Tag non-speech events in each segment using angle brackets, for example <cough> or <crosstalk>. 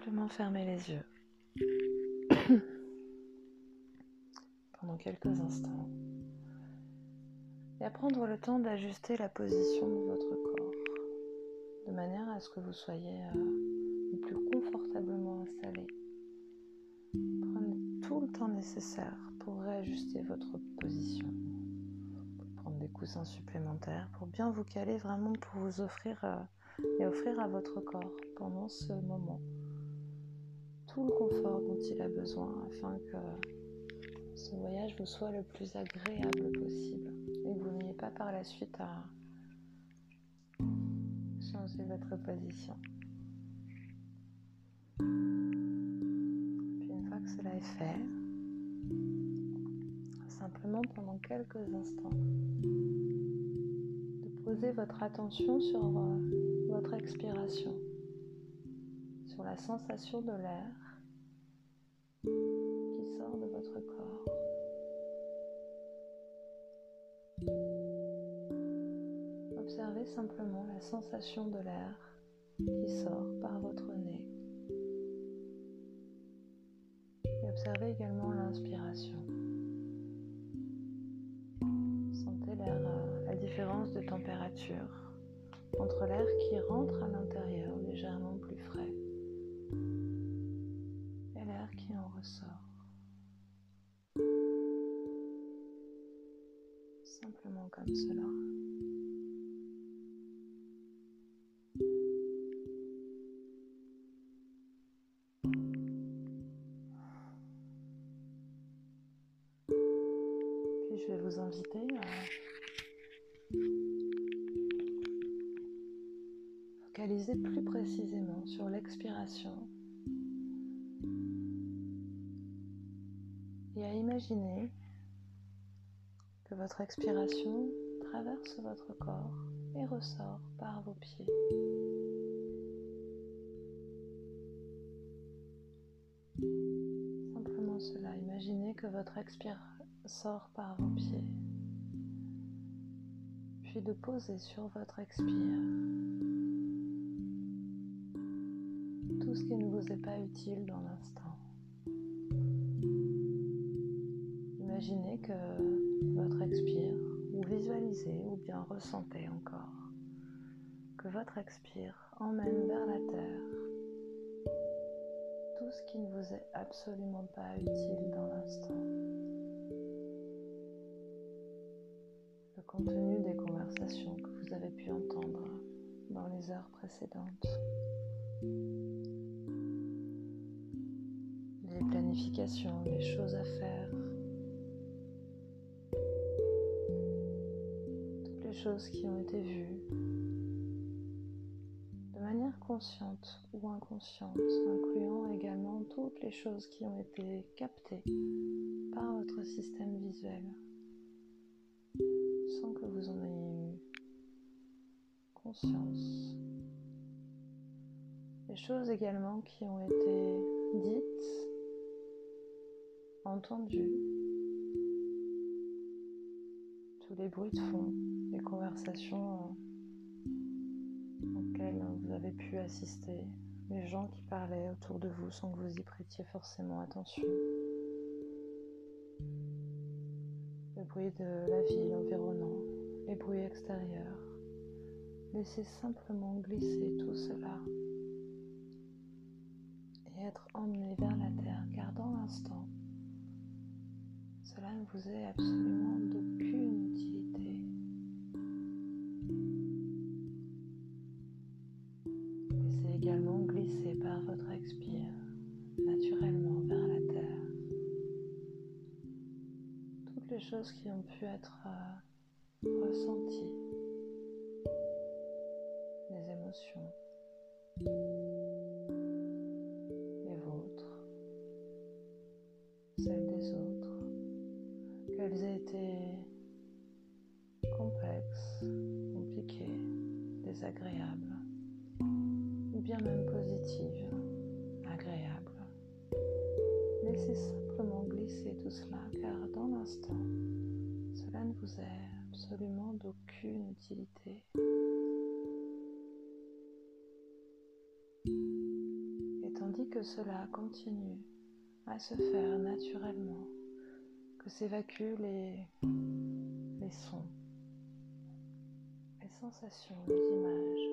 simplement fermer les yeux. <coughs> Pendant quelques instants. Et à prendre le temps d'ajuster la position de votre corps. De manière à ce que vous soyez euh, le plus confortablement installé. Prenez tout le temps nécessaire pour réajuster votre position, prendre des coussins supplémentaires, pour bien vous caler vraiment pour vous offrir euh, et offrir à votre corps pendant ce moment tout le confort dont il a besoin afin que ce voyage vous soit le plus agréable possible et que vous n'ayez pas par la suite à changer votre position. Puis une fois que cela est fait, simplement pendant quelques instants, de poser votre attention sur euh, votre expiration, la sensation de l'air qui sort de votre corps. Observez simplement la sensation de l'air qui sort par votre nez. Et observez également l'inspiration. Sentez l'air, euh, la différence de température entre l'air qui rentre à l'intérieur légèrement ressort par vos pieds. Simplement cela, imaginez que votre expire sort par vos pieds, puis de poser sur votre expire tout ce qui ne vous est pas utile dans l'instant. Imaginez que votre expire, ou visualisez, ou bien ressentez encore, votre expire emmène vers la terre tout ce qui ne vous est absolument pas utile dans l'instant. Le contenu des conversations que vous avez pu entendre dans les heures précédentes. Les planifications, les choses à faire. Toutes les choses qui ont été vues de manière consciente ou inconsciente, incluant également toutes les choses qui ont été captées par votre système visuel sans que vous en ayez eu conscience. Les choses également qui ont été dites, entendues, tous les bruits de fond, les conversations auxquelles vous avez pu assister, les gens qui parlaient autour de vous sans que vous y prêtiez forcément attention. Le bruit de la ville environnante, les bruits extérieurs. Laissez simplement glisser tout cela et être emmené vers la terre, car dans l'instant, cela ne vous est absolument d'aucune choses qui ont pu être euh, ressenties, les émotions, les vôtres, celles des autres, qu'elles aient été complexes, compliquées, désagréables, ou bien même positives, agréables. Laissez simplement tout cela car dans l'instant, cela ne vous est absolument d'aucune utilité. Étant tandis que cela continue à se faire naturellement, que s'évacuent les sons, les sensations, les images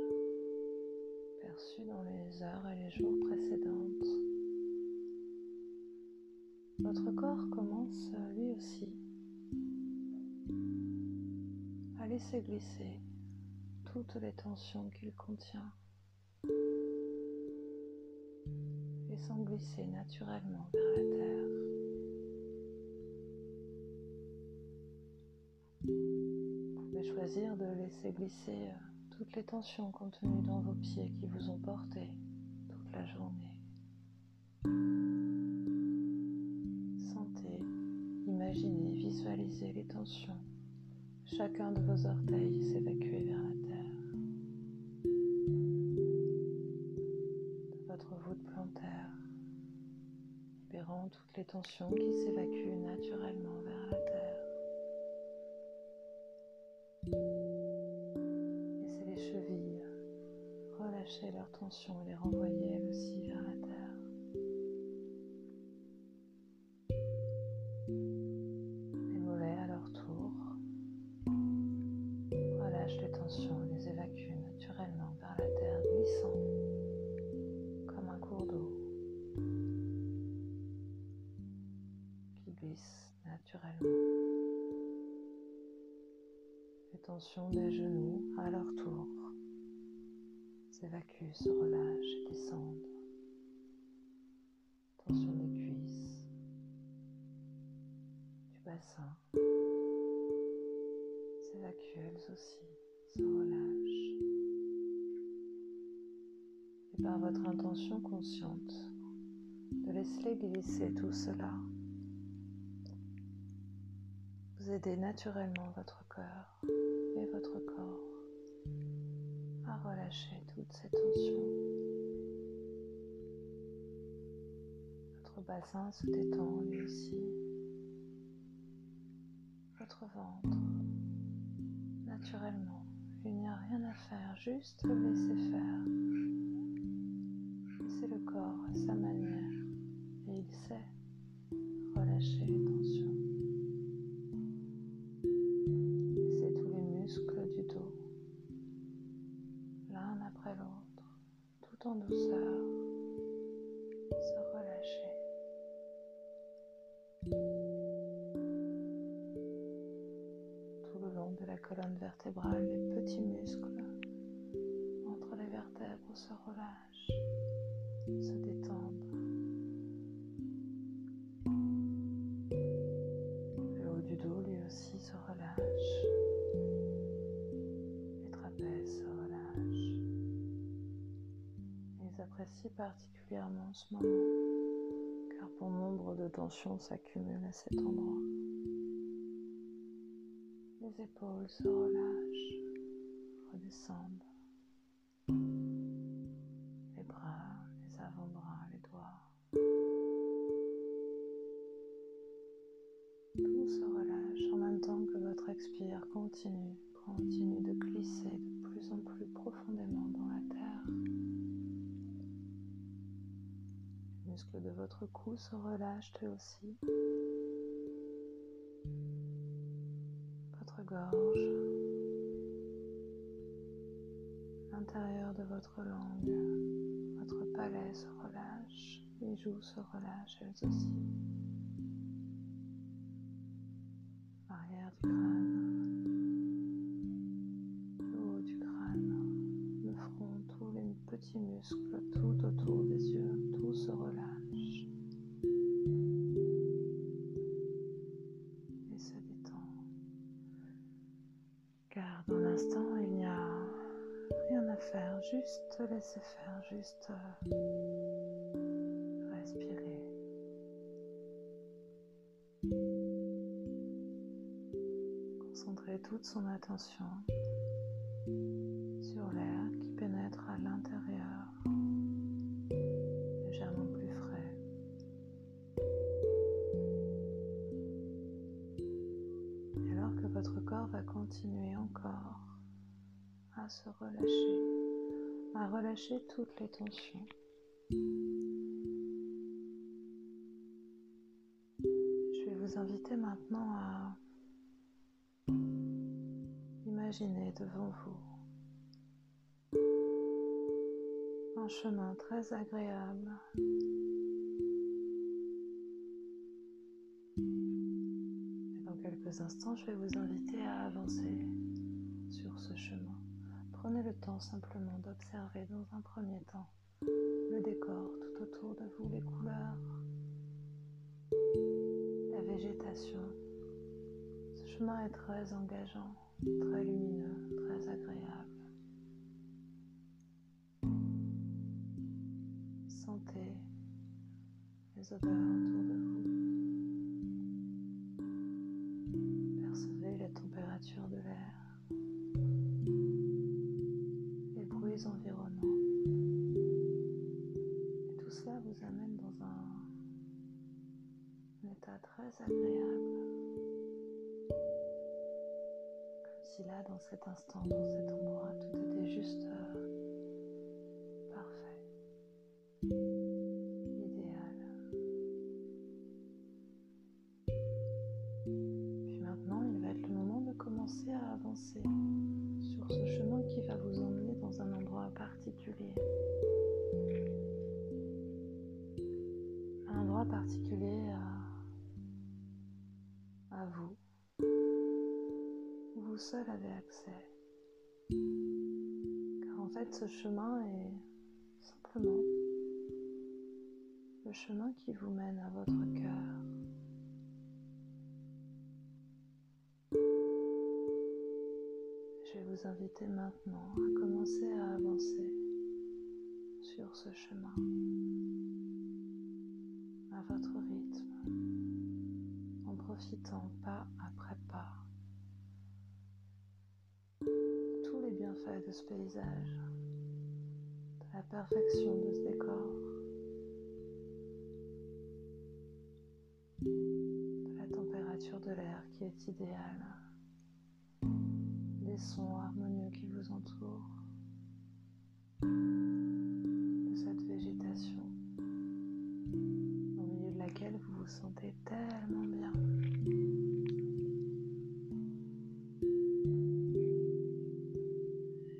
perçues dans les heures et les jours précédentes. Votre corps commence lui aussi à laisser glisser toutes les tensions qu'il contient. Laissant glisser naturellement vers la terre. Vous pouvez choisir de laisser glisser euh, toutes les tensions contenues dans vos pieds qui vous ont porté toute la journée. Imaginez, visualisez les tensions. Chacun de vos orteils s'évacuer vers la terre. toutes les tensions qui s'évacuent naturellement vers la terre. Glisser tout cela aidez naturellement votre cœur et votre corps à relâcher toutes ces tensions. Votre bassin se détend lui aussi. Votre ventre, naturellement. Il n'y a rien à faire, juste le laisser faire. Laissez le corps à sa manière sait relâcher les tensions. en douceur, se relâcher. Tout le long de la colonne vertébrale, les petits muscles entre les vertèbres se relâchent, Particulièrement ce moment, car bon nombre de tensions s'accumulent à cet endroit. Les épaules se relâchent, redescendent. Les bras, les avant-bras, les doigts. Tout se relâche en même temps que votre expire continue, continue de glisser de plus en plus profondément muscles de votre cou se relâchent eux aussi? Votre gorge, l'intérieur de votre langue, votre palais se relâche, les joues se relâchent elles aussi. Faire, juste euh, respirer. Concentrer toute son attention sur l'air qui pénètre à l'intérieur, légèrement plus frais. Alors que votre corps va continuer encore à se relâcher à relâcher toutes les tensions. Je vais vous inviter maintenant à imaginer devant vous un chemin très agréable Et dans quelques instants, je vais vous inviter à avancer sur ce chemin. Prenez le temps simplement d'observer dans un premier temps le décor tout autour de vous, les couleurs, la végétation. Ce chemin est très engageant, très lumineux, très agréable. Sentez les odeurs autour de vous. Instant, dans cet ce chemin est simplement le chemin qui vous mène à votre cœur. Je vais vous inviter maintenant à commencer à avancer sur ce chemin à votre rythme, en profitant pas après pas tous les bienfaits de ce paysage, la perfection de ce décor, de la température de l'air qui est idéale. Des sons harmonieux qui vous entourent, de cette végétation au milieu de laquelle vous vous sentez tellement bien.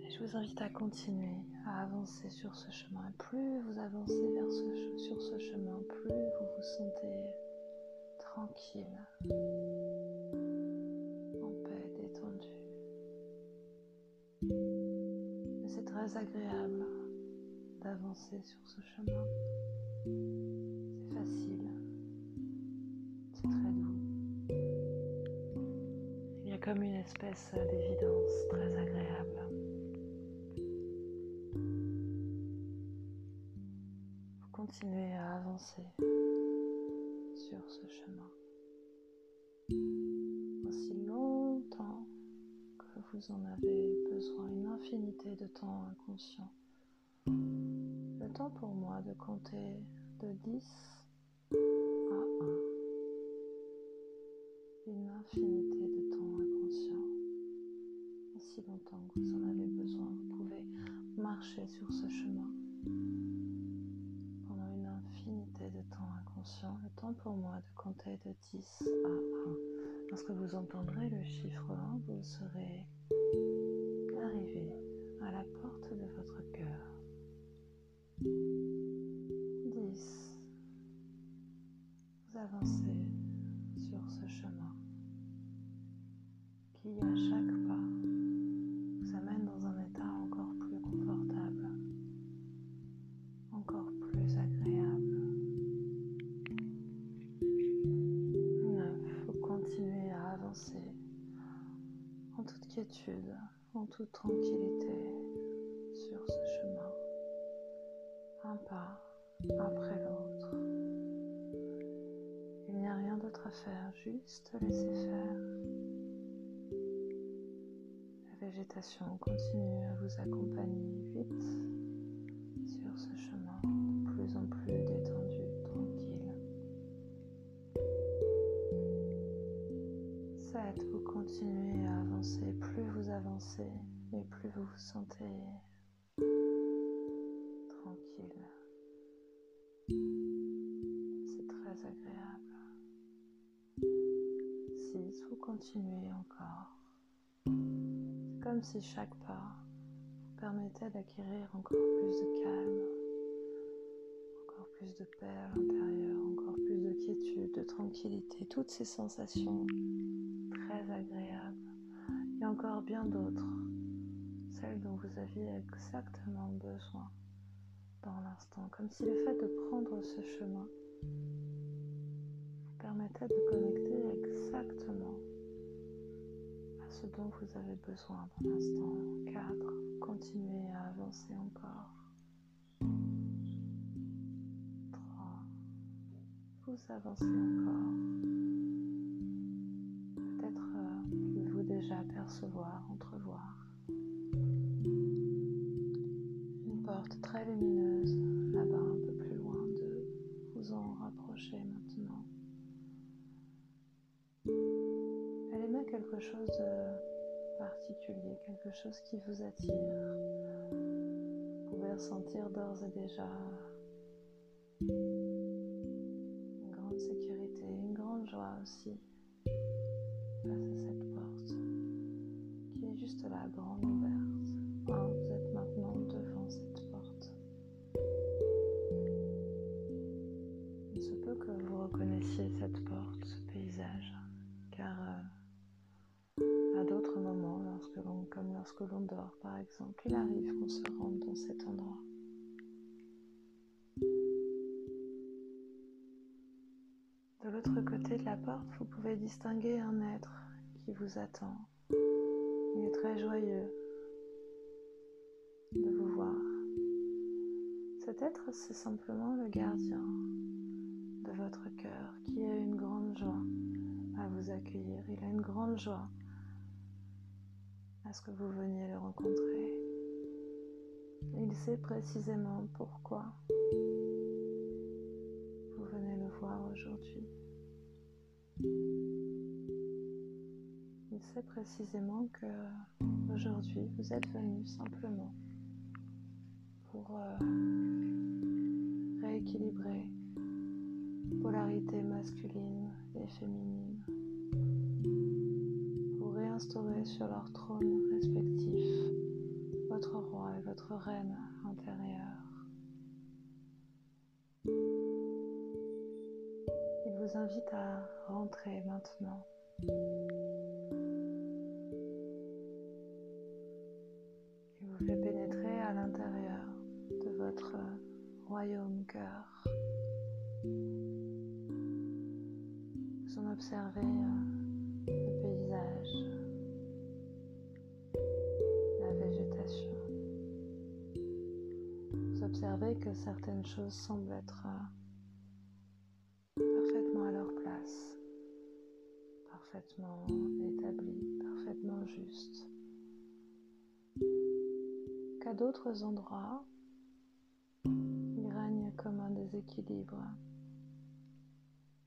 Je vous invite à continuer à avancer sur ce chemin. Plus vous avancez vers ce, sur ce chemin, plus vous vous sentez tranquille. c'est très agréable d'avancer sur ce chemin. C'est facile, c'est très doux. Il y a comme une espèce d'évidence très agréable. Continuez à avancer sur ce chemin aussi longtemps que vous en avez besoin, une infinité de temps inconscient. Le temps pour moi de compter de 10 à 1. Une infinité de temps inconscient. Aussi longtemps que vous en avez besoin, vous pouvez marcher sur ce chemin inconscient. Le temps pour moi de compter de 10 à 1. Lorsque vous entendrez le chiffre 1, vous serez en toute tranquillité sur ce chemin, un pas après l'autre. Il n'y a rien d'autre à faire, juste laisser faire. La végétation continue à vous accompagner vite sentez tranquille. C'est très agréable. continuez encore. C'est comme si chaque pas vous permettait d'acquérir encore plus de calme, encore plus de paix à l'intérieur, encore plus de quiétude, de tranquillité, toutes ces sensations très agréables et encore bien d'autres, celles dont vous aviez exactement besoin dans l'instant, comme si le fait de prendre ce chemin vous permettait de connecter exactement à ce dont vous avez besoin dans l'instant. 4. Continuez à avancer encore. 3. Vous avancez encore. Peut-être euh, pouvez-vous déjà percevoir, entrevoir très lumineuse là-bas un peu plus loin de vous en rapprocher maintenant. Elle émet quelque chose de particulier, quelque chose qui vous attire. Vous pouvez ressentir d'ores et déjà une grande sécurité, une grande joie aussi face à cette porte qui est juste là, grande ouverte. L'on dort par exemple, il arrive qu'on se rende dans cet endroit. De l'autre côté de la porte, vous pouvez distinguer un être qui vous attend. Il est très joyeux de vous voir. Cet être, c'est simplement le gardien de votre cœur qui a une grande joie à vous accueillir. Il a une grande joie ce que vous veniez le rencontrer. Il sait précisément pourquoi vous venez le voir aujourd'hui. Il sait précisément que aujourd'hui vous êtes venu simplement pour euh, rééquilibrer polarité masculine et féminine, pour réinstaurer sur leur trône respectif votre roi et votre reine intérieure. Il vous invite à rentrer maintenant. Il vous fait pénétrer à l'intérieur de votre royaume cœur. Vous en observez euh, le paysage, Vous observez que certaines choses semblent être euh, parfaitement à leur place, parfaitement établies, parfaitement justes. Qu'à d'autres endroits, il règne comme un déséquilibre.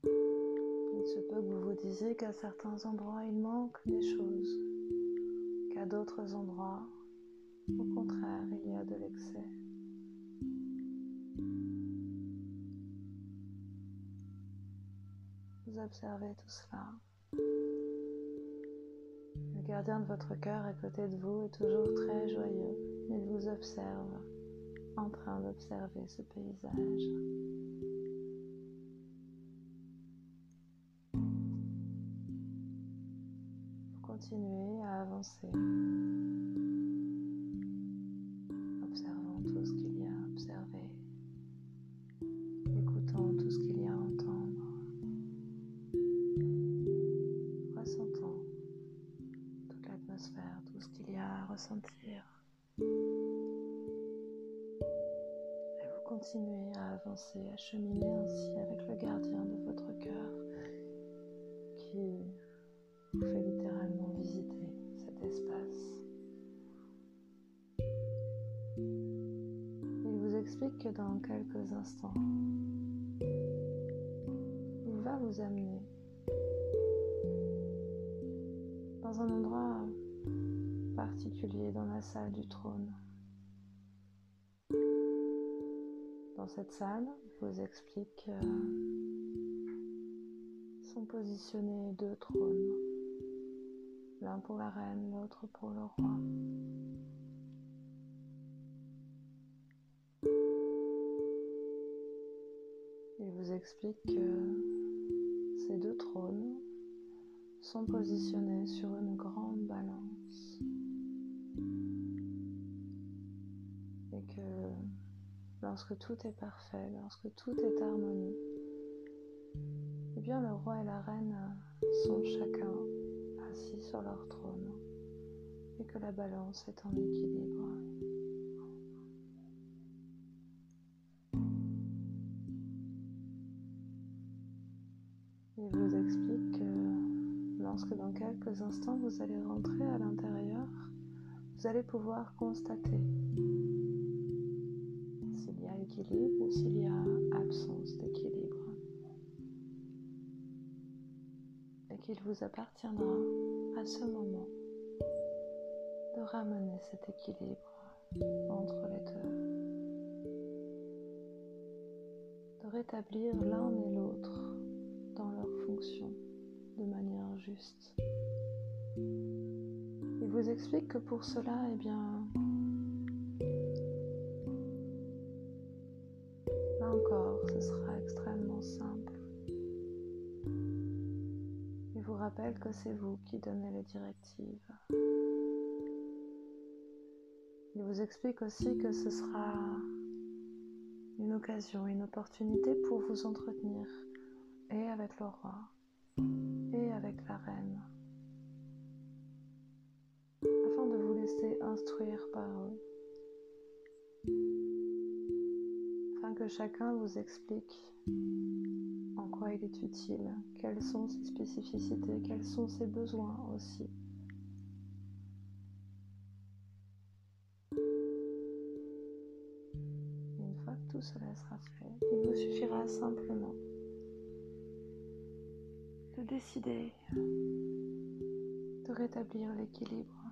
Il se peut que vous vous disiez qu'à certains endroits, il manque des choses, qu'à d'autres endroits, au contraire, il y a de l'excès. Observez tout cela. Le gardien de votre cœur à côté de vous est toujours très joyeux. Il vous observe en train d'observer ce paysage. Vous continuez à avancer, instants, il va vous amener dans un endroit particulier dans la salle du trône. Dans cette salle, il vous explique que sont positionnés deux trônes l'un pour la reine, l'autre pour le roi. Explique que ces deux trônes sont positionnés sur une grande balance et que lorsque tout est parfait, lorsque tout est harmonie, eh bien le roi et la reine sont chacun assis sur leur trône et que la balance est en équilibre. Quelques instants vous allez rentrer à l'intérieur, vous allez pouvoir constater s'il y a équilibre ou s'il y a absence d'équilibre. qu'il vous appartiendra à ce moment de ramener cet équilibre entre les deux, de rétablir l'un et l'autre dans leur fonction de manière juste. Il vous explique que pour cela, eh bien, là encore, ce sera extrêmement simple rappelle que c'est vous qui donnez les directives. Il vous explique aussi que ce sera une occasion, une opportunité pour vous entretenir et avec le roi et avec la reine, laisser instruire par eux, afin que chacun vous explique il est utile, quelles sont ses spécificités, quels sont ses besoins aussi. Une fois que tout cela sera fait, il vous suffira simplement de décider de rétablir l'équilibre.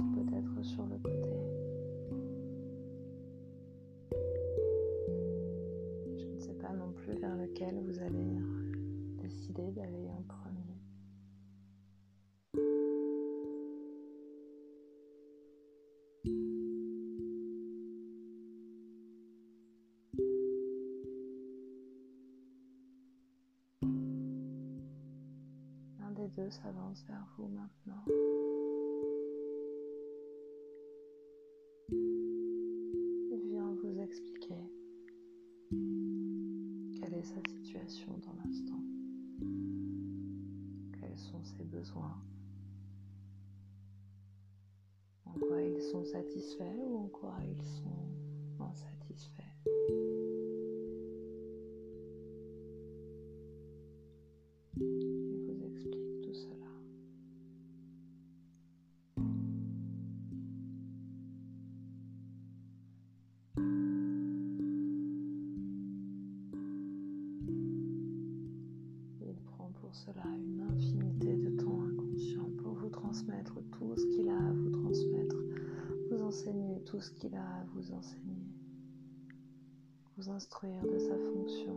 ou peut-être sur le côté. vers lequel vous allez décider d'aller en premier. Un des deux s'avance vers vous maintenant. En quoi ils sont satisfaits ou en quoi ils sont insatisfaits instruire de sa fonction,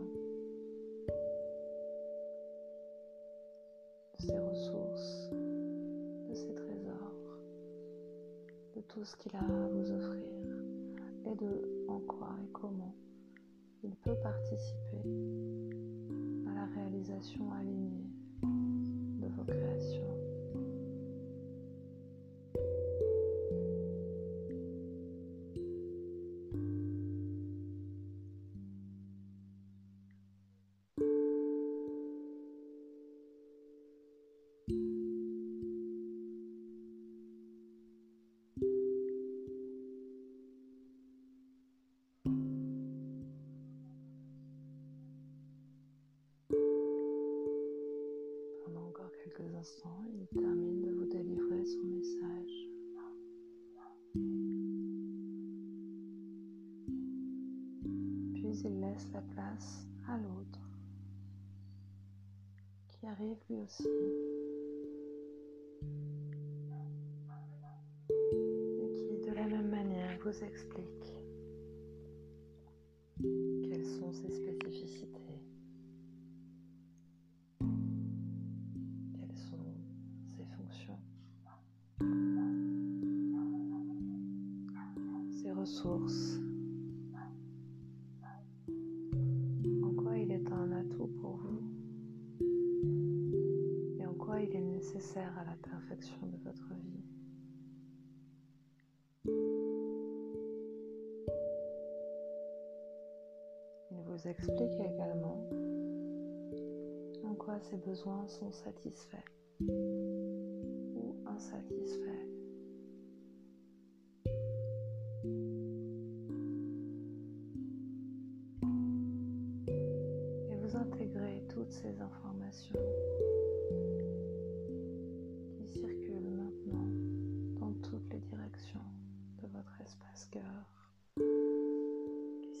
de ses ressources, de ses trésors, de tout ce qu'il a à vous offrir et de en quoi et comment il peut participer à la réalisation alignée de vos créations. À l'autre qui arrive lui aussi. Et qui de la même manière vous explique vous explique également en quoi ses besoins sont satisfaits ou insatisfaits. Et vous intégrez toutes ces informations qui circulent maintenant dans toutes les directions de votre espace cœur,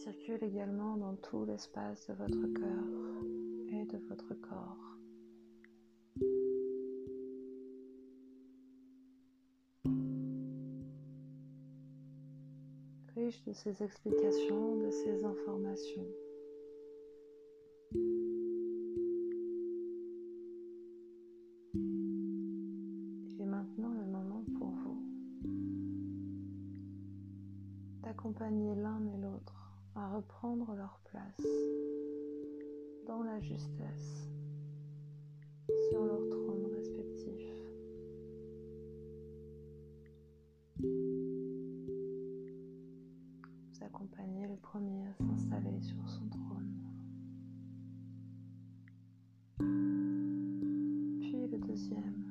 qui circulent également dans tout l'espace de votre cœur et de votre corps. Riche de ces explications, de ces informations. Vous accompagnez le premier à s'installer sur son trône. Puis le deuxième.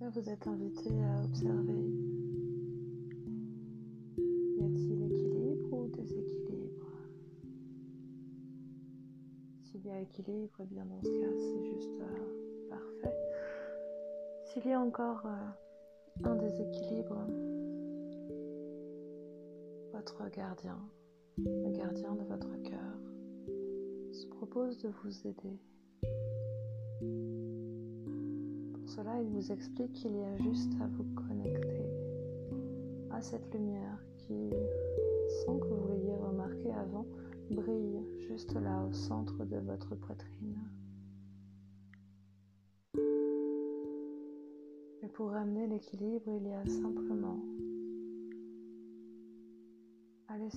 Là, vous êtes invité à observer. Y a-t-il équilibre ou déséquilibre? S'il y a équilibre, eh bien dans ce cas, c'est juste euh, parfait. S'il y a encore euh, un déséquilibre, votre gardien, le gardien de votre cœur, se propose de vous aider. Pour cela, il vous explique qu'il y a juste à vous connecter à cette lumière qui, sans que vous l'ayez remarqué avant, brille juste là au centre de votre poitrine. Et pour ramener l'équilibre, il y a simplement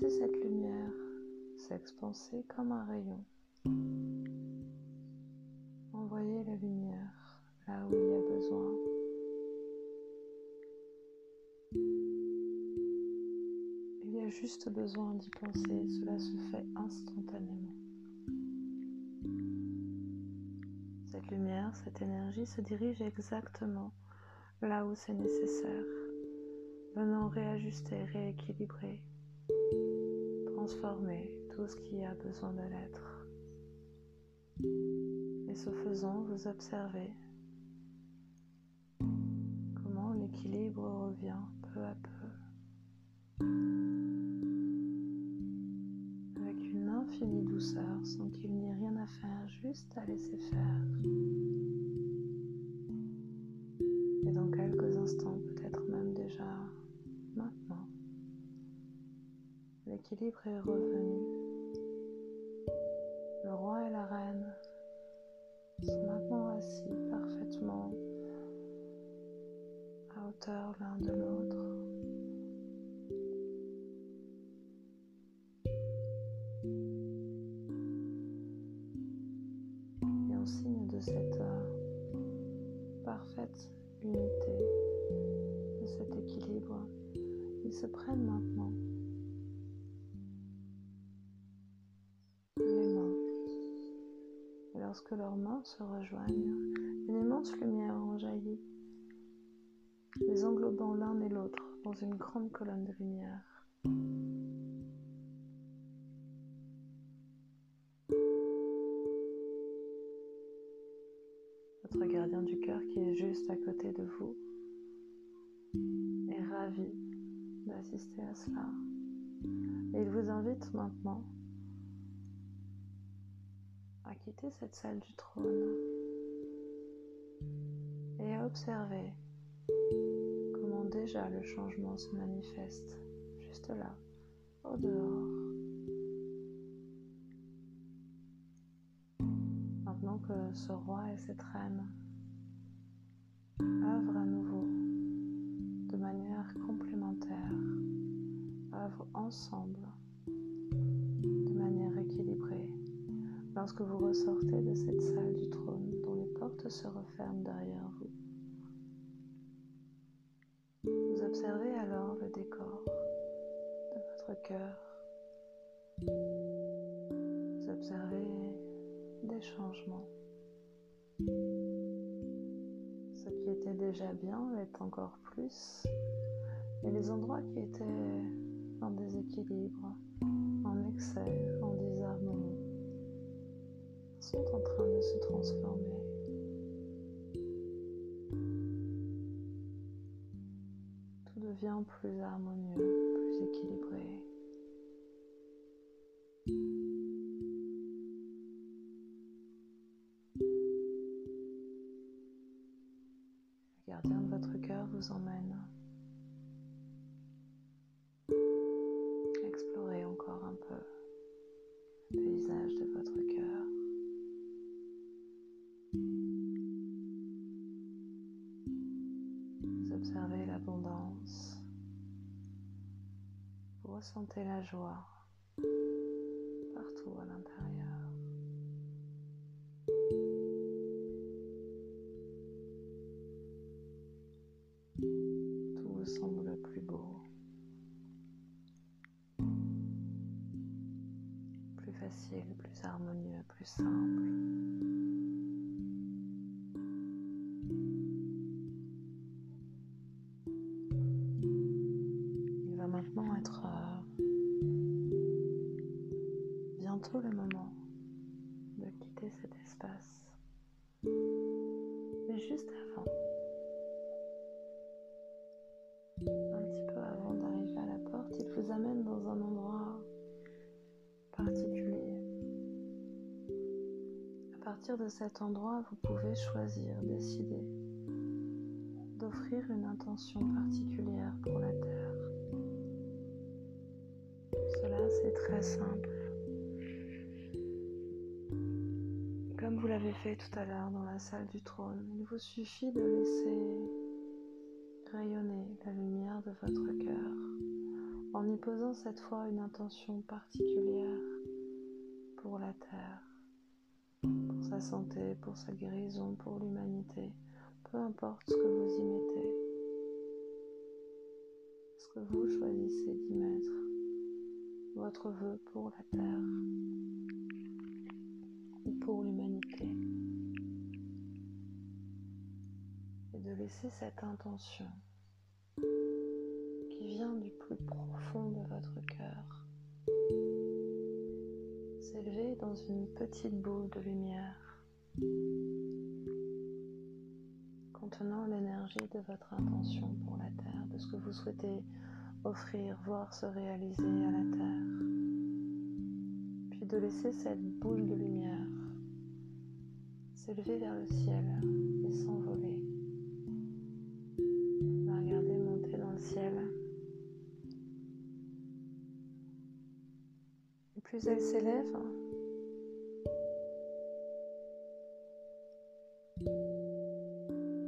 cette lumière s'expanser comme un rayon. Envoyez la lumière là où il y a besoin. Il y a juste besoin d'y penser, cela se fait instantanément. Cette lumière, cette énergie se dirige exactement là où c'est nécessaire, venant réajuster, rééquilibrer, transformer tout ce qui a besoin de l'être. Et ce faisant, vous observez comment l'équilibre revient peu à peu, revenu. Le roi et la reine sont maintenant assis parfaitement à hauteur l'un de l'autre. Et en signe de cette euh, parfaite unité, de cet équilibre, ils se prennent maintenant lorsque leurs mains se rejoignent, une immense lumière en jaillit, les englobant l'un et l'autre dans une grande colonne de lumière. qui est juste à côté de vous est ravi d'assister à cela. Et il vous invite maintenant quitter cette salle du trône et à observer comment déjà le changement se manifeste juste là, au dehors. Maintenant que ce roi et cette reine œuvrent à nouveau de manière complémentaire, œuvrent ensemble Lorsque vous ressortez de cette salle du trône dont les portes se referment derrière vous, vous observez alors le décor de votre cœur. Vous observez des changements. Ce qui était déjà bien l'est encore plus. Et les endroits qui étaient en déséquilibre, en excès, en sont en train de se transformer. Tout devient plus harmonieux, plus équilibré. Le gardien de votre cœur vous emmène Vous ressentez la joie partout à l'intérieur. De cet endroit, vous pouvez choisir, décider d'offrir une intention particulière pour la Terre. Cela, c'est très simple. Comme vous l'avez fait tout à l'heure dans la salle du trône, il vous suffit de laisser rayonner la lumière de votre cœur en y posant cette fois une intention particulière pour la Terre, pour sa santé, pour sa guérison, pour l'humanité, peu importe ce que vous y mettez, ce que vous choisissez d'y mettre, votre vœu pour la Terre ou pour l'humanité, et de laisser cette intention qui vient du plus profond de votre cœur s'élever dans une petite boule de lumière contenant l'énergie de votre intention pour la Terre, de ce que vous souhaitez offrir, voir se réaliser à la Terre. Puis de laisser cette boule de lumière s'élever vers le ciel et s'envoler. Plus elle s'élève,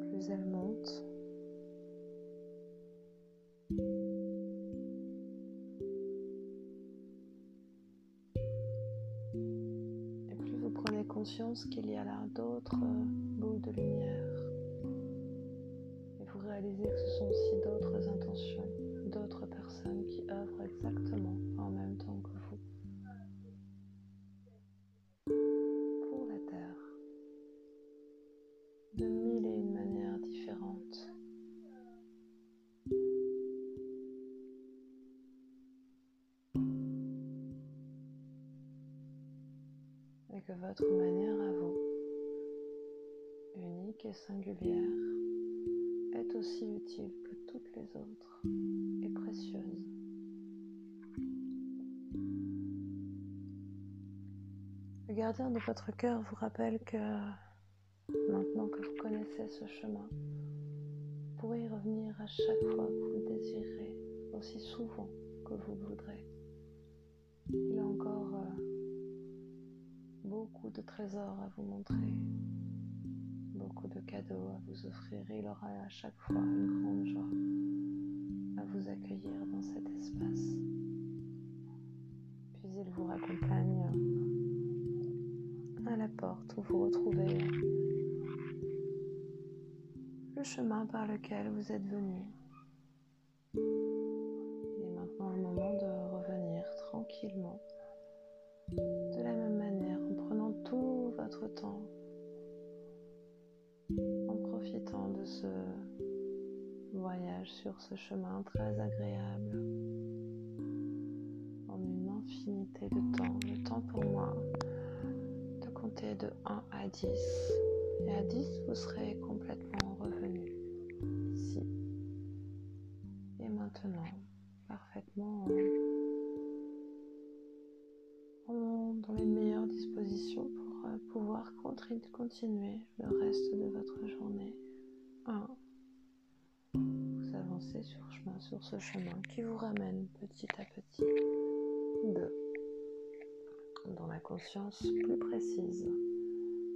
plus elle monte. Et plus vous prenez conscience qu'il y a là d'autres boules de lumière. Et vous réalisez que ce sont aussi d'autres intentions, d'autres personnes qui œuvrent exactement en même temps singulière, est aussi utile que toutes les autres et précieuse. Le gardien de votre cœur vous rappelle que maintenant que vous connaissez ce chemin, vous pourrez y revenir à chaque fois que vous le désirez, aussi souvent que vous le voudrez. Il a encore euh, beaucoup de trésors à vous montrer, beaucoup de cadeaux à vous offrir. Il aura à chaque fois une grande joie à vous accueillir dans cet espace. Puis il vous raccompagne à la porte où vous retrouvez le chemin par lequel vous êtes venu. Il est maintenant le moment de revenir tranquillement, sur ce chemin très agréable, en une infinité de temps, le temps pour moi de compter de 1 à 10. Et à 10, vous serez complètement revenu. Ici et maintenant, parfaitement dans les meilleures dispositions pour euh, pouvoir continuer ce chemin qui vous ramène petit à petit. 2. Dans la conscience plus précise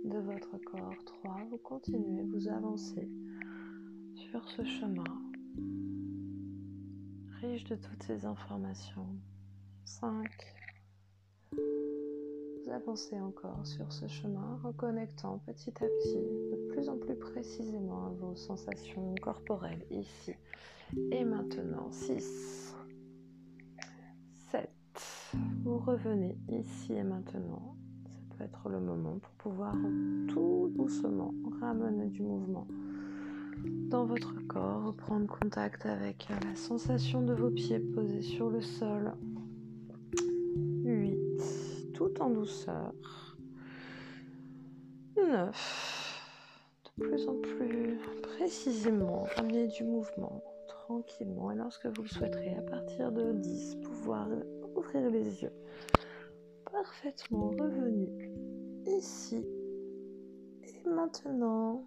de votre corps. 3. Vous continuez, vous avancez sur ce chemin riche de toutes ces informations. 5. Vous avancez encore sur ce chemin, reconnectant petit à petit, de plus en plus précisément à vos sensations corporelles ici et maintenant. 6. 7. Vous revenez ici et maintenant être le moment pour pouvoir tout doucement ramener du mouvement dans votre corps, reprendre contact avec la sensation de vos pieds posés sur le sol. 8. Tout en douceur. 9. De plus en plus précisément, ramener du mouvement tranquillement et lorsque vous le souhaiterez, à partir de 10, pouvoir ouvrir les yeux parfaitement revenu ici et maintenant.